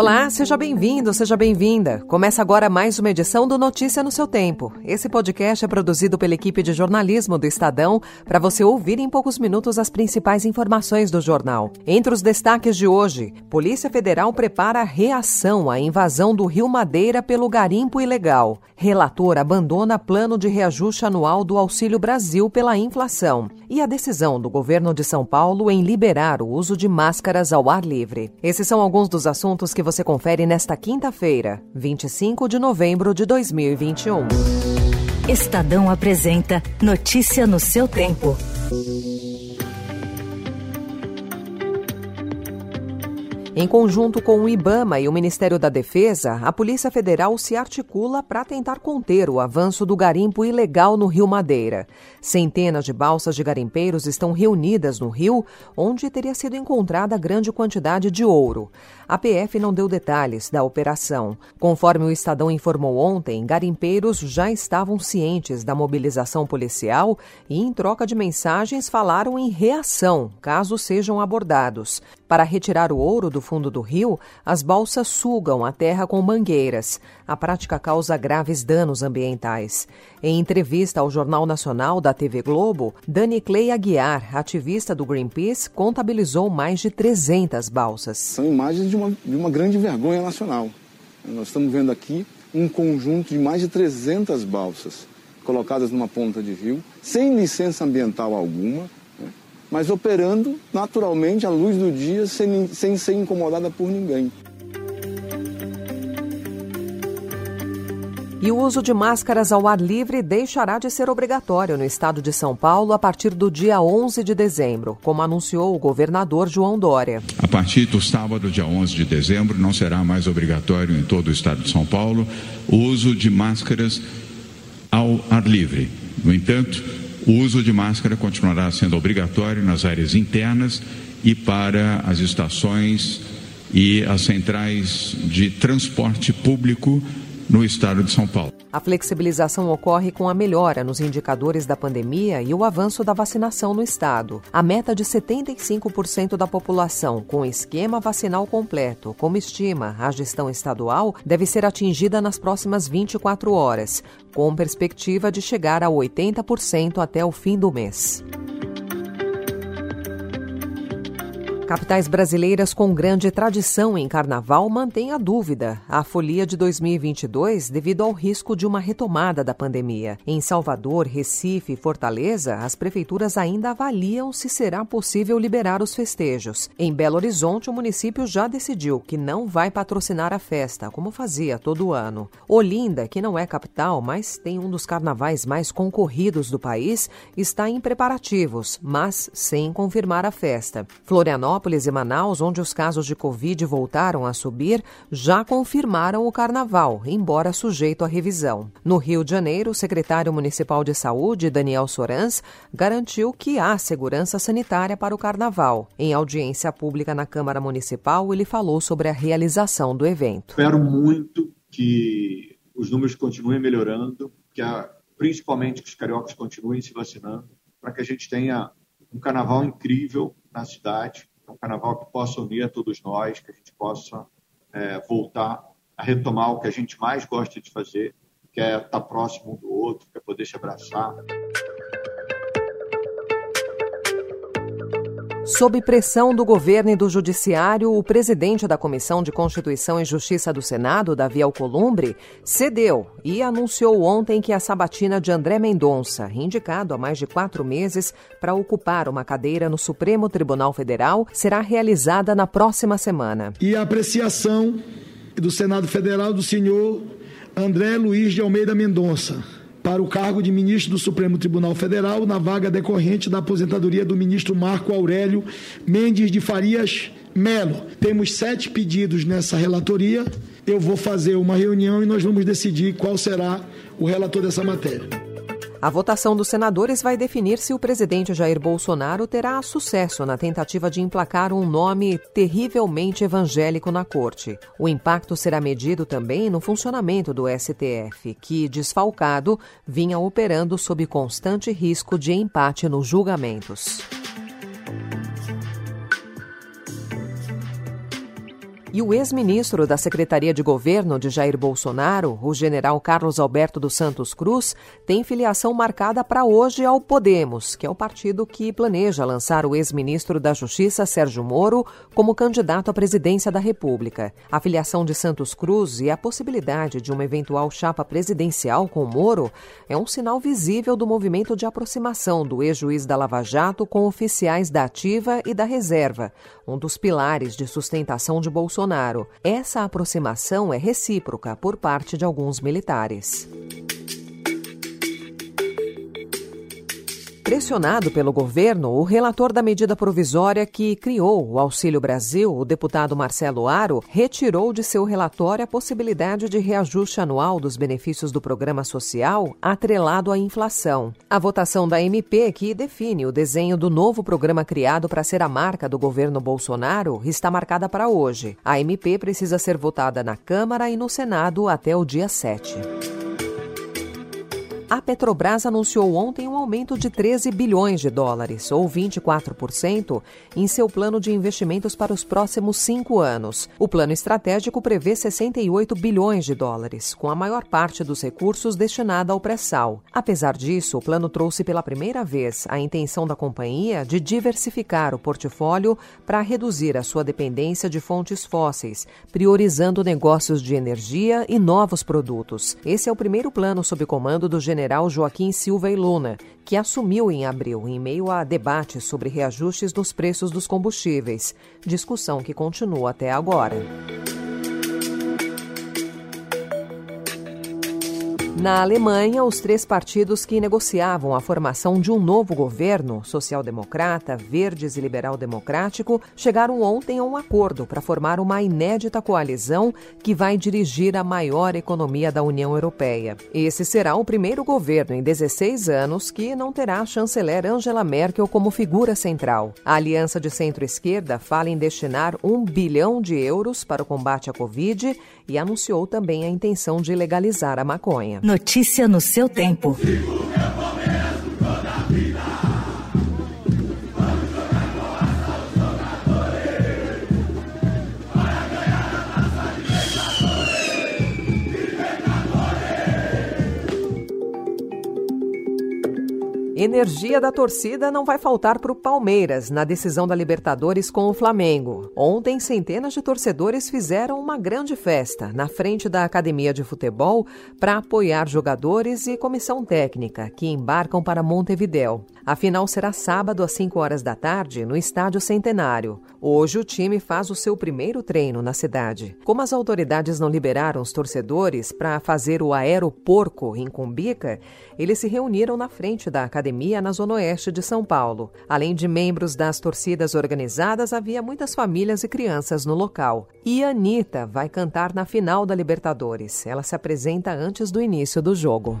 Olá, seja bem-vindo, seja bem-vinda. Começa agora mais uma edição do Notícia no seu tempo. Esse podcast é produzido pela equipe de jornalismo do Estadão para você ouvir em poucos minutos as principais informações do jornal. Entre os destaques de hoje, Polícia Federal prepara reação à invasão do Rio Madeira pelo garimpo ilegal. Relator abandona plano de reajuste anual do Auxílio Brasil pela inflação. E a decisão do governo de São Paulo em liberar o uso de máscaras ao ar livre. Esses são alguns dos assuntos que você confere nesta quinta-feira, 25 de novembro de 2021. Estadão apresenta Notícia no seu tempo. Em conjunto com o IBAMA e o Ministério da Defesa, a Polícia Federal se articula para tentar conter o avanço do garimpo ilegal no Rio Madeira. Centenas de balsas de garimpeiros estão reunidas no rio, onde teria sido encontrada grande quantidade de ouro. A PF não deu detalhes da operação. Conforme o Estadão informou ontem, garimpeiros já estavam cientes da mobilização policial e, em troca de mensagens, falaram em reação, caso sejam abordados. Para retirar o ouro do fundo do rio, as balsas sugam a terra com mangueiras. A prática causa graves danos ambientais. Em entrevista ao Jornal Nacional da TV Globo, Dani Clay Aguiar, ativista do Greenpeace, contabilizou mais de 300 balsas. São imagens de uma, de uma grande vergonha nacional. Nós estamos vendo aqui um conjunto de mais de 300 balsas colocadas numa ponta de rio, sem licença ambiental alguma, mas operando naturalmente à luz do dia, sem, sem ser incomodada por ninguém. E o uso de máscaras ao ar livre deixará de ser obrigatório no estado de São Paulo a partir do dia 11 de dezembro, como anunciou o governador João Dória. A partir do sábado, dia 11 de dezembro, não será mais obrigatório em todo o estado de São Paulo o uso de máscaras ao ar livre. No entanto, o uso de máscara continuará sendo obrigatório nas áreas internas e para as estações e as centrais de transporte público no estado de São Paulo. A flexibilização ocorre com a melhora nos indicadores da pandemia e o avanço da vacinação no estado. A meta de 75% da população com esquema vacinal completo, como estima a gestão estadual, deve ser atingida nas próximas 24 horas, com perspectiva de chegar a 80% até o fim do mês. Capitais brasileiras com grande tradição em carnaval mantêm a dúvida, a folia de 2022, devido ao risco de uma retomada da pandemia. Em Salvador, Recife e Fortaleza, as prefeituras ainda avaliam se será possível liberar os festejos. Em Belo Horizonte, o município já decidiu que não vai patrocinar a festa, como fazia todo ano. Olinda, que não é capital, mas tem um dos carnavais mais concorridos do país, está em preparativos, mas sem confirmar a festa. Florianópolis Florianópolis e Manaus, onde os casos de Covid voltaram a subir, já confirmaram o carnaval, embora sujeito à revisão. No Rio de Janeiro, o secretário municipal de saúde, Daniel Sorans, garantiu que há segurança sanitária para o carnaval. Em audiência pública na Câmara Municipal, ele falou sobre a realização do evento. Espero muito que os números continuem melhorando, que a, principalmente que os cariocas continuem se vacinando, para que a gente tenha um carnaval incrível na cidade, carnaval que possa unir a todos nós, que a gente possa é, voltar a retomar o que a gente mais gosta de fazer, que é estar próximo um do outro, que é poder se abraçar. Sob pressão do governo e do judiciário, o presidente da Comissão de Constituição e Justiça do Senado, Davi Alcolumbre, cedeu e anunciou ontem que a sabatina de André Mendonça, indicado há mais de quatro meses para ocupar uma cadeira no Supremo Tribunal Federal, será realizada na próxima semana. E a apreciação do Senado Federal do senhor André Luiz de Almeida Mendonça para o cargo de ministro do Supremo Tribunal Federal na vaga decorrente da aposentadoria do ministro Marco Aurélio Mendes de Farias Melo. Temos sete pedidos nessa relatoria. Eu vou fazer uma reunião e nós vamos decidir qual será o relator dessa matéria. A votação dos senadores vai definir se o presidente Jair Bolsonaro terá sucesso na tentativa de emplacar um nome terrivelmente evangélico na corte. O impacto será medido também no funcionamento do STF, que, desfalcado, vinha operando sob constante risco de empate nos julgamentos. E o ex-ministro da Secretaria de Governo de Jair Bolsonaro, o general Carlos Alberto dos Santos Cruz, tem filiação marcada para hoje ao Podemos, que é o partido que planeja lançar o ex-ministro da Justiça, Sérgio Moro, como candidato à presidência da República. A filiação de Santos Cruz e a possibilidade de uma eventual chapa presidencial com Moro é um sinal visível do movimento de aproximação do ex-juiz da Lava Jato com oficiais da Ativa e da Reserva, um dos pilares de sustentação de Bolsonaro Bolsonaro. Essa aproximação é recíproca por parte de alguns militares. Pressionado pelo governo, o relator da medida provisória que criou o Auxílio Brasil, o deputado Marcelo Aro, retirou de seu relatório a possibilidade de reajuste anual dos benefícios do programa social atrelado à inflação. A votação da MP, que define o desenho do novo programa criado para ser a marca do governo Bolsonaro, está marcada para hoje. A MP precisa ser votada na Câmara e no Senado até o dia 7. A Petrobras anunciou ontem um aumento de 13 bilhões de dólares, ou 24%, em seu plano de investimentos para os próximos cinco anos. O plano estratégico prevê 68 bilhões de dólares, com a maior parte dos recursos destinada ao pré-sal. Apesar disso, o plano trouxe pela primeira vez a intenção da companhia de diversificar o portfólio para reduzir a sua dependência de fontes fósseis, priorizando negócios de energia e novos produtos. Esse é o primeiro plano sob comando do general general Joaquim Silva e Luna, que assumiu em abril, em meio a debates sobre reajustes dos preços dos combustíveis, discussão que continua até agora. Na Alemanha, os três partidos que negociavam a formação de um novo governo, social-democrata, verdes e liberal-democrático, chegaram ontem a um acordo para formar uma inédita coalizão que vai dirigir a maior economia da União Europeia. Esse será o primeiro governo em 16 anos que não terá a chanceler Angela Merkel como figura central. A aliança de centro-esquerda fala em destinar um bilhão de euros para o combate à Covid e anunciou também a intenção de legalizar a maconha. Notícia no seu tempo. Energia da torcida não vai faltar para o Palmeiras na decisão da Libertadores com o Flamengo. Ontem, centenas de torcedores fizeram uma grande festa na frente da academia de futebol para apoiar jogadores e comissão técnica que embarcam para Montevidéu. A final será sábado às 5 horas da tarde no Estádio Centenário. Hoje o time faz o seu primeiro treino na cidade. Como as autoridades não liberaram os torcedores para fazer o aeroporco em Cumbica, eles se reuniram na frente da academia academia na Zona Oeste de São Paulo. Além de membros das torcidas organizadas, havia muitas famílias e crianças no local. E Anitta vai cantar na final da Libertadores. Ela se apresenta antes do início do jogo.